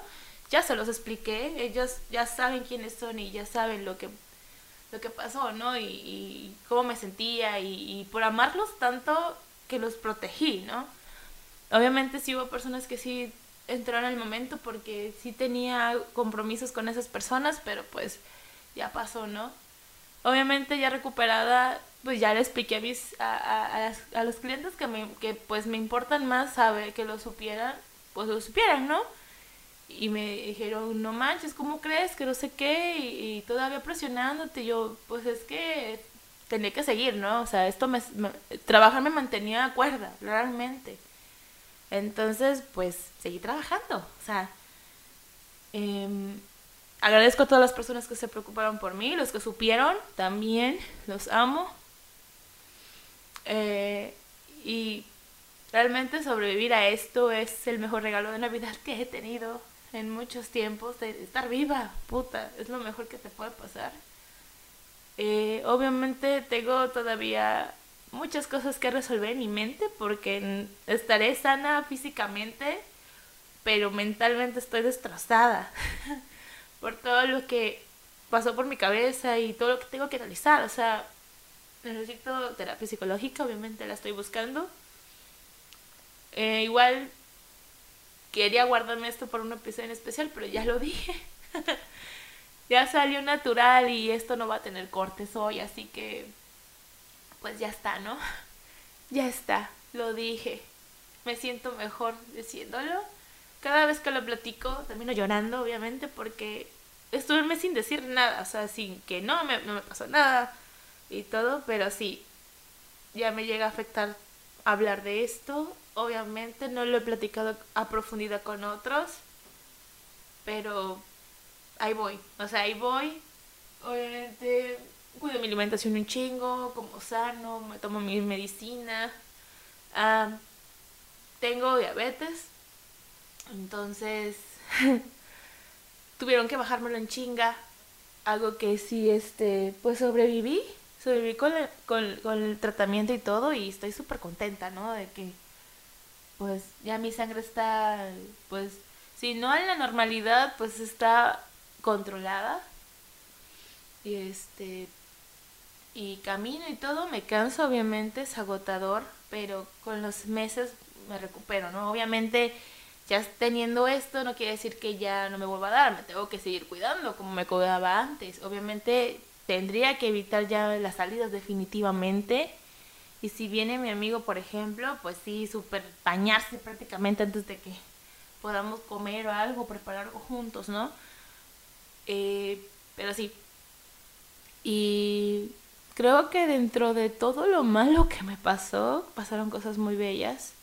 Ya se los expliqué, ellos ya saben quiénes son y ya saben lo que, lo que pasó, ¿no? Y, cómo me sentía y, y, por amarlos tanto que los protegí, ¿no? Obviamente sí hubo personas que sí entraron en el momento porque sí tenía compromisos con esas personas, pero pues ya pasó, ¿no? Obviamente ya recuperada, pues ya le expliqué a, mis, a, a, los clientes que, me, que pues me importan más saber que lo supieran, pues lo supieran, ¿no? Y me dijeron, no manches, ¿cómo crees? Que no sé qué, y, todavía presionándote, yo, pues es que tenía que seguir, ¿no? O sea, esto me, trabajar me mantenía a cuerda, realmente. Entonces, pues, seguí trabajando, o sea, eh, agradezco a todas las personas que se preocuparon por mí, los que supieron también, los amo. Eh, y realmente sobrevivir a esto es el mejor regalo de Navidad que he tenido en muchos tiempos. De estar viva, puta, es lo mejor que te puede pasar. Eh, obviamente tengo todavía muchas cosas que resolver en mi mente porque estaré sana físicamente, pero mentalmente estoy destrozada. por todo lo que pasó por mi cabeza y todo lo que tengo que realizar. O sea, necesito terapia psicológica, obviamente la estoy buscando. Eh, igual quería guardarme esto por un episodio en especial, pero ya lo dije. ya salió natural y esto no va a tener cortes hoy, así que pues ya está, ¿no? Ya está, lo dije. Me siento mejor diciéndolo cada vez que lo platico termino llorando, obviamente, porque estuve mes sin decir nada, o sea, sin que no me, no me pasó nada y todo, pero sí, ya me llega a afectar hablar de esto. Obviamente no lo he platicado a profundidad con otros, pero ahí voy, o sea, ahí voy. Obviamente cuido mi alimentación un chingo, como sano, me tomo mi medicina. Tengo diabetes, entonces, tuvieron que bajármelo en chinga. Algo que sí, este, pues sobreviví. Sobreviví con el, con, el tratamiento y todo y estoy súper contenta, ¿no? De que, pues, ya mi sangre está, pues, si no en la normalidad, pues está controlada. Y este, y camino y todo, me canso, obviamente, es agotador, pero con los meses me recupero, ¿no? Obviamente ya teniendo esto no quiere decir que ya no me vuelva a dar, me tengo que seguir cuidando como me cuidaba antes. Obviamente tendría que evitar ya las salidas definitivamente. Y si viene mi amigo, por ejemplo, pues sí, super bañarse prácticamente antes de que podamos comer o algo, preparar algo juntos, ¿no? Eh, pero sí. Y creo que dentro de todo lo malo que me pasó, pasaron cosas muy bellas.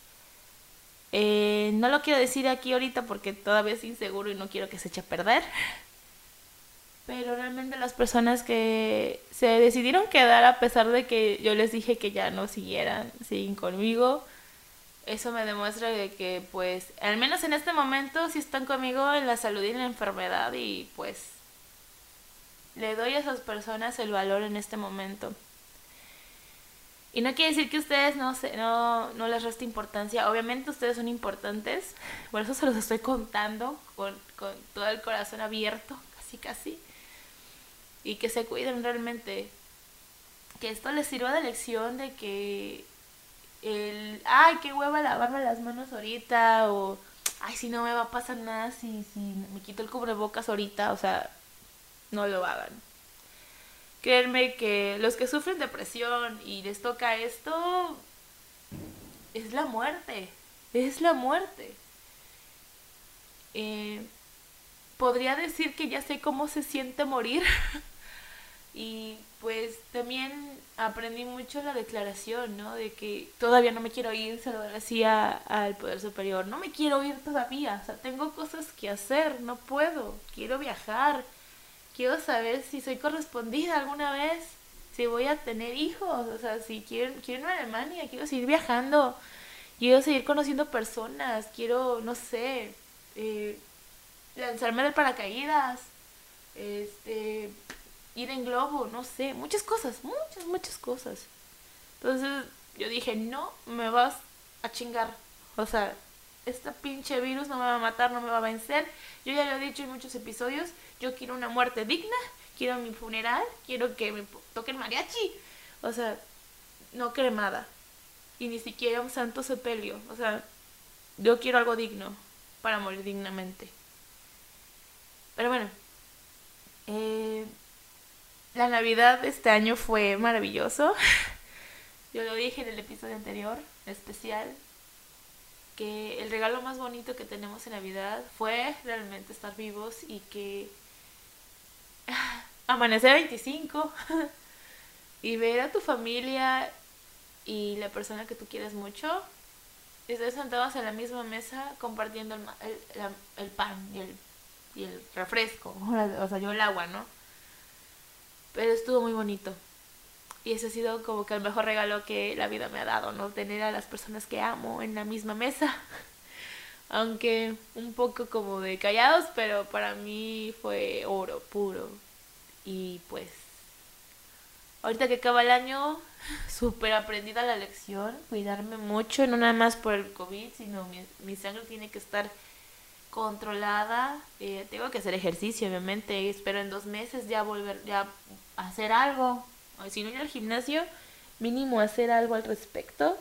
Eh, no lo quiero decir aquí ahorita porque todavía es inseguro y no quiero que se eche a perder. Pero realmente las personas que se decidieron quedar a pesar de que yo les dije que ya no siguieran, siguen conmigo, eso me demuestra de que pues al menos en este momento sí están conmigo en la salud y en la enfermedad y pues le doy a esas personas el valor en este momento. Y no quiere decir que ustedes no, se, no, no les reste importancia. Obviamente ustedes son importantes. Por eso se los estoy contando con, con todo el corazón abierto, casi casi. Y que se cuiden realmente. Que esto les sirva de lección de que el, ay, qué hueva lavarme las manos ahorita, o, ay, si no me va a pasar nada si, si me quito el cubrebocas ahorita, o sea, no lo hagan. Créanme que los que sufren depresión y les toca esto, es la muerte, es la muerte. Eh, podría decir que ya sé cómo se siente morir. y pues también aprendí mucho la declaración, ¿no? De que todavía no me quiero ir, se lo decía al Poder Superior, no me quiero ir todavía, o sea, tengo cosas que hacer, no puedo, quiero viajar, quiero saber si soy correspondida alguna vez, si voy a tener hijos, o sea, si quiero, quiero ir a Alemania, quiero seguir viajando, quiero seguir conociendo personas, quiero, no sé, eh, lanzarme de paracaídas, este, ir en globo, no sé, muchas cosas, muchas, muchas cosas. Entonces yo dije, no me vas a chingar. O sea, este pinche virus no me va a matar, no me va a vencer. Yo ya lo he dicho en muchos episodios, yo quiero una muerte digna, quiero mi funeral, quiero que me toquen mariachi. O sea, no cremada. Y ni siquiera un santo sepelio. O sea, yo quiero algo digno para morir dignamente. Pero bueno, eh, la Navidad de este año fue maravilloso. Yo lo dije en el episodio anterior, especial, que el regalo más bonito que tenemos en Navidad fue realmente estar vivos y que amanecer 25 y ver a tu familia y la persona que tú quieres mucho, estar sentados en la misma mesa compartiendo el, el pan y el y el refresco, o sea, yo el agua, ¿no? Pero estuvo muy bonito. Y ese ha sido como que el mejor regalo que la vida me ha dado, ¿no? Tener a las personas que amo en la misma mesa. Aunque un poco como de callados, pero para mí fue oro puro. Y pues, ahorita que acaba el año, súper aprendida la lección, cuidarme mucho, no nada más por el COVID, sino mi, mi sangre tiene que estar controlada. Eh, tengo que hacer ejercicio, obviamente. Espero en dos meses ya volver ya hacer algo. Si no ir al gimnasio, mínimo hacer algo al respecto.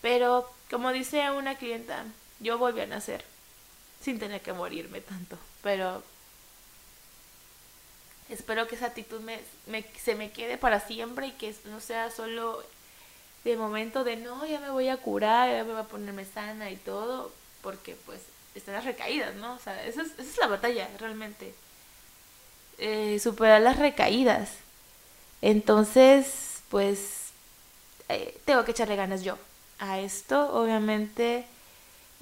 Pero, como dice una clienta, yo volví a nacer sin tener que morirme tanto. Pero espero que esa actitud me, se me quede para siempre y que no sea solo de momento de no, ya me voy a curar, ya me voy a ponerme sana y todo, porque pues están las recaídas, ¿no? O sea, esa es, esa es la batalla, realmente. Eh, superar las recaídas. Entonces, pues, eh, tengo que echarle ganas yo a esto. Obviamente,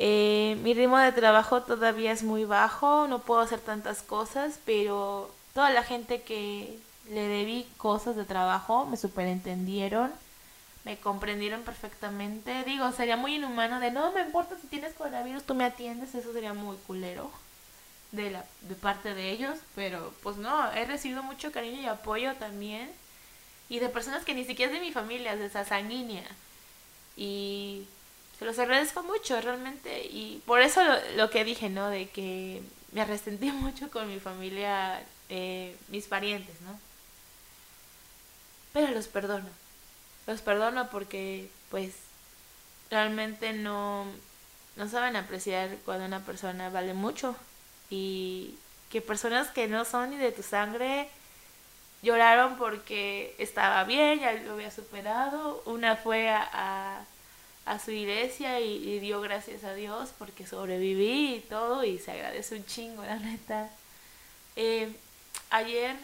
eh, mi ritmo de trabajo todavía es muy bajo, no puedo hacer tantas cosas, pero toda la gente que le debí cosas de trabajo me superentendieron me comprendieron perfectamente. Digo, sería muy inhumano de no me importa si tienes coronavirus, tú me atiendes, eso sería muy culero de la de parte de ellos, pero pues no, he recibido mucho cariño y apoyo también y de personas que ni siquiera es de mi familia, de esa sanguínea. Y se los agradezco mucho realmente y por eso lo, que dije, ¿no? De que me resentí mucho con mi familia, eh, mis parientes, ¿no? Pero los perdono los perdono porque pues realmente no, no saben apreciar cuando una persona vale mucho y que personas que no son ni de tu sangre lloraron porque estaba bien, ya lo había superado. Una fue a, a, su iglesia y, dio gracias a Dios porque sobreviví y todo y se agradece un chingo, la neta. Eh, ayer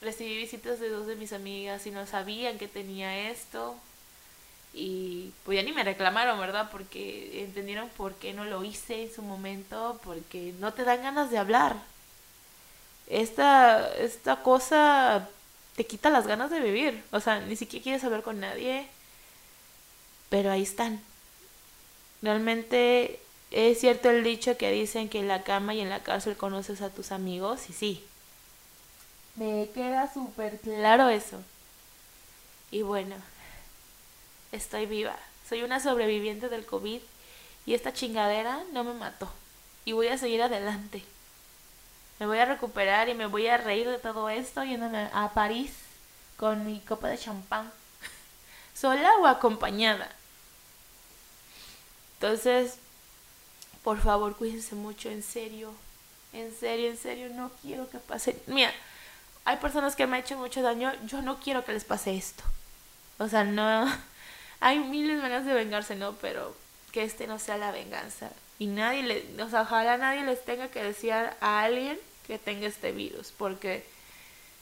recibí visitas de dos de mis amigas y no sabían que tenía esto. Y pues ya ni me reclamaron, ¿verdad? Porque entendieron por qué no lo hice en su momento, porque no te dan ganas de hablar. Esta, esta cosa te quita las ganas de vivir. O sea, ni siquiera quieres hablar con nadie. Pero ahí están. Realmente es cierto el dicho que dicen que en la cama y en la cárcel conoces a tus amigos. Y sí, me queda súper claro eso. Y bueno, estoy viva. Soy una sobreviviente del COVID y esta chingadera no me mató. Y voy a seguir adelante. Me voy a recuperar y me voy a reír de todo esto yéndome a París con mi copa de champán. sola o acompañada. Entonces, por favor, cuídense mucho, en serio. En serio, en serio, no quiero que pase. Mira, hay personas que me han hecho mucho daño, yo no quiero que les pase esto. O sea, no. Hay miles de maneras de vengarse, ¿no? Pero que este no sea la venganza. Y nadie le. O sea, ojalá nadie les tenga que decir a alguien que tenga este virus, porque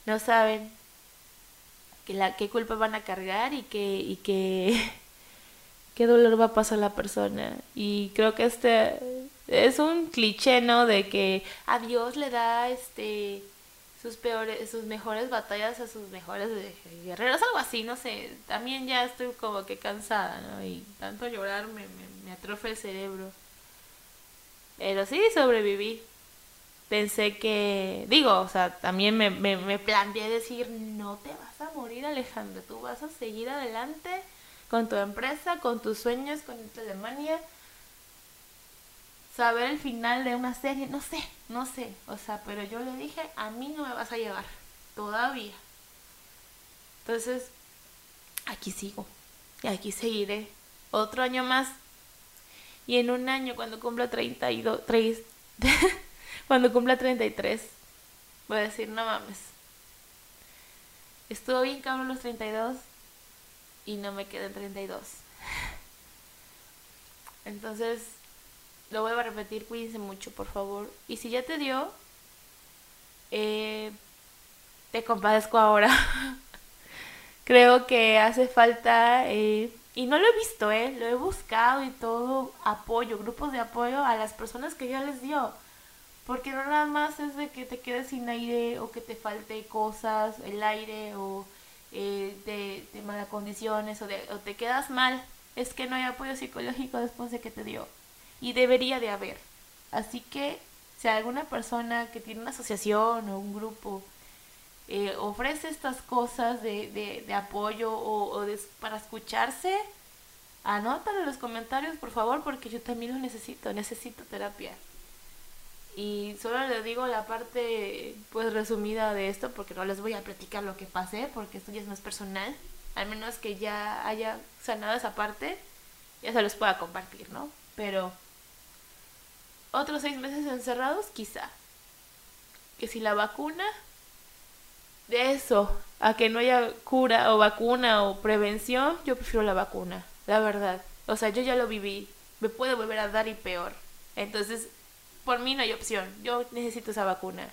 no saben que la, qué culpa van a cargar y que, y que qué dolor va a pasar la persona. Y creo que este es un cliché, ¿no? De que a Dios le da este sus peores, sus mejores batallas a sus mejores guerreros, algo así, no sé. También ya estoy como que cansada, ¿no? Y tanto llorar me, me, el cerebro. Pero sí sobreviví pensé que, digo, o sea, también me, me, me planteé decir, no te vas a morir Alejandro, tú vas a seguir adelante con tu empresa, con tus sueños, con tu Alemania. Saber el final de una serie, no sé, no sé, o sea, pero yo le dije, a mí no me vas a llegar, todavía. Entonces, aquí sigo, y aquí seguiré, otro año más. Y en un año, cuando cumpla 32, 3, Cuando cumpla 33, voy a decir, no mames. Estuvo bien cabrón los 32 y no me quedan 32. Entonces, lo voy a repetir, cuídense mucho, por favor. Y si ya te dio, eh, te compadezco ahora. Creo que hace falta, eh, y no lo he visto, eh, lo he buscado y todo, apoyo, grupos de apoyo a las personas que ya les dio. Porque no nada más es de que te quedes sin aire o que te falte cosas, el aire o eh, de, malas condiciones o, de, o te quedas mal. Es que no hay apoyo psicológico después de que te dio. Y debería de haber. Así que si alguna persona que tiene una asociación o un grupo eh, ofrece estas cosas de, de, de apoyo o, o de, para escucharse, anótalo en los comentarios por favor porque yo también lo necesito, necesito terapia. Y solo les digo la parte pues resumida de esto porque no les voy a platicar lo que pasé porque esto ya es más personal. Al menos que ya haya sanado esa parte, ya se los pueda compartir, ¿no? Pero otros seis meses encerrados, quizá. Que si la vacuna, de eso, a que no haya cura o vacuna o prevención, yo prefiero la vacuna, la verdad. O sea, yo ya lo viví, me puede volver a dar y peor. Entonces, por mí no hay opción. Yo necesito esa vacuna.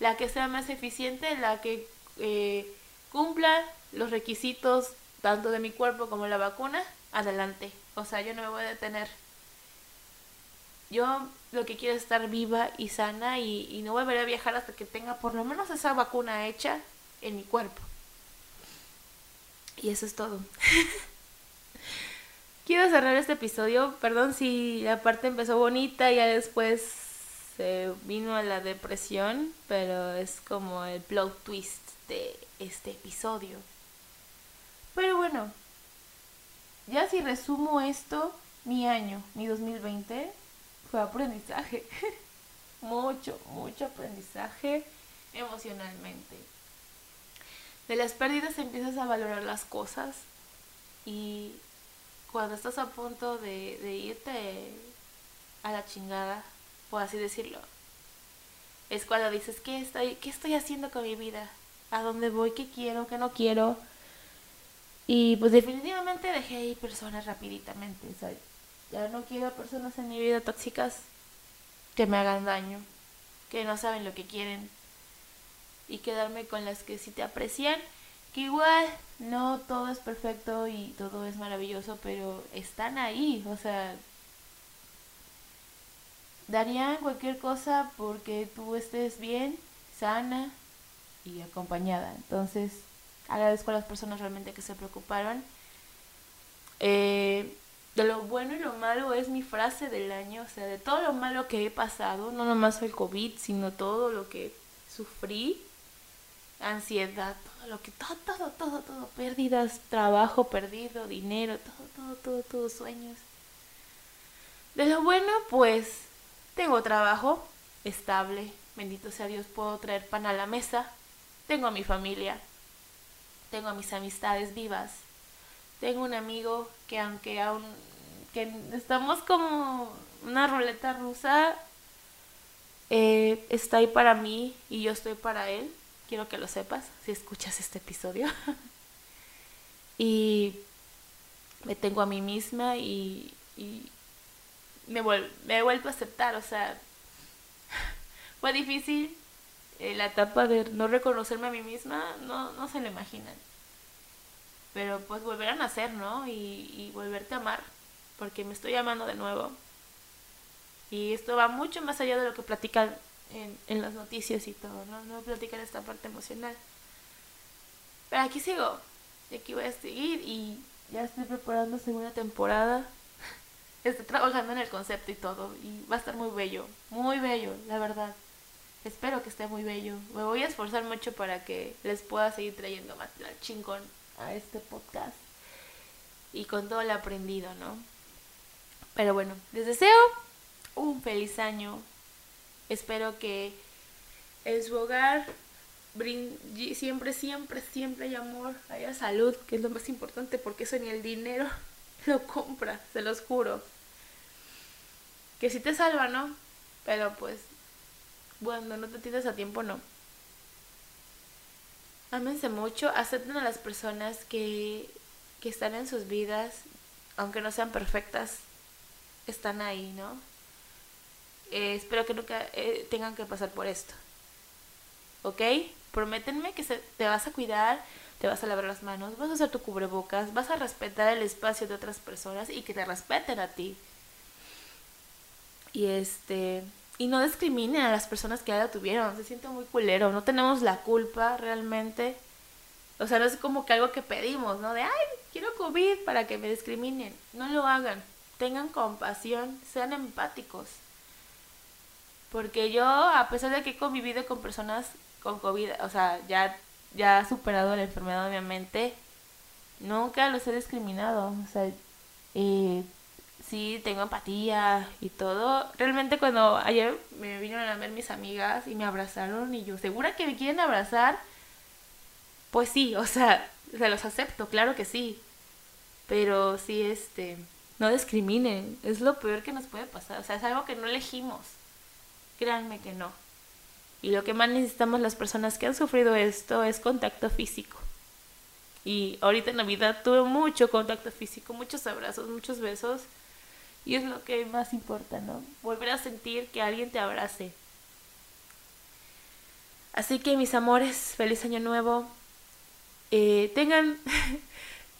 La que sea más eficiente, la que eh, cumpla los requisitos tanto de mi cuerpo como la vacuna, adelante. O sea, yo no me voy a detener. Yo lo que quiero es estar viva y sana y, y no volveré a viajar hasta que tenga por lo menos esa vacuna hecha en mi cuerpo. Y eso es todo. Quiero cerrar este episodio, perdón si la parte empezó bonita y ya después se vino a la depresión, pero es como el plot twist de este episodio. Pero bueno, ya si resumo esto, mi año, mi 2020, fue aprendizaje. mucho, mucho aprendizaje emocionalmente. De las pérdidas empiezas a valorar las cosas y cuando estás a punto de, irte a la chingada, por así decirlo, es cuando dices, ¿qué estoy, ¿qué estoy haciendo con mi vida? ¿A dónde voy? ¿Qué quiero? ¿Qué no quiero? Y pues definitivamente dejé ir personas rapiditamente. O ya no quiero personas en mi vida tóxicas que me hagan daño, que no saben lo que quieren. Y quedarme con las que sí te aprecian que igual no todo es perfecto y todo es maravilloso, pero están ahí, o sea, darían cualquier cosa porque tú estés bien, sana y acompañada. Entonces, agradezco a las personas realmente que se preocuparon. Eh, de lo bueno y lo malo es mi frase del año, o sea, de todo lo malo que he pasado, no nomás el COVID, sino todo lo que sufrí, ansiedad, lo que todo, todo, todo, todo, pérdidas, trabajo perdido, dinero, todo, todo, todo, todo, sueños. De lo bueno, pues tengo trabajo estable, bendito sea Dios, puedo traer pan a la mesa, tengo a mi familia, tengo a mis amistades vivas, tengo un amigo que aunque aún que estamos como una ruleta rusa, eh, está ahí para mí y yo estoy para él. Quiero que lo sepas si escuchas este episodio. y me tengo a mí misma y, y me, me he vuelto a aceptar. O sea, fue difícil eh, la etapa de no reconocerme a mí misma, no, no se lo imaginan. Pero pues volver a nacer, ¿no? Y, y volverte a amar, porque me estoy amando de nuevo. Y esto va mucho más allá de lo que platican en, en las noticias y todo, ¿no? No platican esta parte emocional. Pero aquí sigo, y aquí voy a seguir y ya estoy preparando segunda temporada. Estoy trabajando en el concepto y todo, y va a estar muy bello, muy bello, la verdad. Espero que esté muy bello. Me voy a esforzar mucho para que les pueda seguir trayendo más chingón a este podcast. Y con todo el aprendido, ¿no? Pero bueno, les deseo un feliz año. Espero que en su hogar siempre, siempre, siempre hay amor, haya salud, que es lo más importante porque eso ni el dinero lo compra, se los juro. Que si te salva, ¿no? Pero pues, bueno, no te tienes a tiempo, no. Ámense mucho, acepten a las personas que, que están en sus vidas, aunque no sean perfectas, están ahí, ¿no? Eh, espero que nunca eh, tengan que pasar por esto. ¿Ok? Prométenme que se, te vas a cuidar, te vas a lavar las manos, vas a hacer tu cubrebocas, vas a respetar el espacio de otras personas y que te respeten a ti. Y este y no discriminen a las personas que ya la tuvieron, se siente muy culero, no tenemos la culpa realmente. O sea, no es como que algo que pedimos, ¿no? De, ay, quiero COVID para que me discriminen. No lo hagan. Tengan compasión, sean empáticos. Porque yo, a pesar de que he convivido con personas con COVID, o sea, ya, ya superado la enfermedad obviamente, nunca los he discriminado. O sea, eh, sí, tengo empatía y todo. Realmente cuando ayer me vinieron a ver mis amigas y me abrazaron y yo, ¿segura que me quieren abrazar? Pues sí, o sea, se los acepto, claro que sí. Pero sí, este, no discriminen, es lo peor que nos puede pasar. O sea, es algo que no elegimos. Créanme que no. Y lo que más necesitamos las personas que han sufrido esto es contacto físico. Y ahorita en Navidad tuve mucho contacto físico, muchos abrazos, muchos besos. Y es lo que más importa, ¿no? Volver a sentir que alguien te abrace. Así que mis amores, feliz año nuevo. Eh, tengan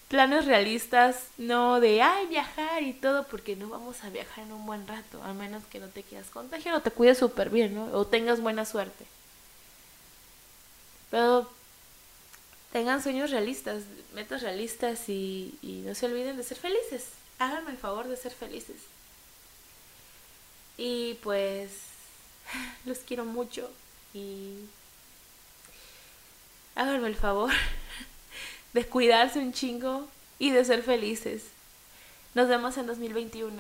planes realistas, no de, ay, viajar y todo, porque no vamos a viajar en un buen rato, al menos que no te quieras contagiar o te cuides súper bien, ¿no? O tengas buena suerte. Pero tengan sueños realistas, metas realistas y, y no se olviden de ser felices. Háganme el favor de ser felices. Y pues los quiero mucho y háganme el favor de cuidarse un chingo y de ser felices. Nos vemos en 2021.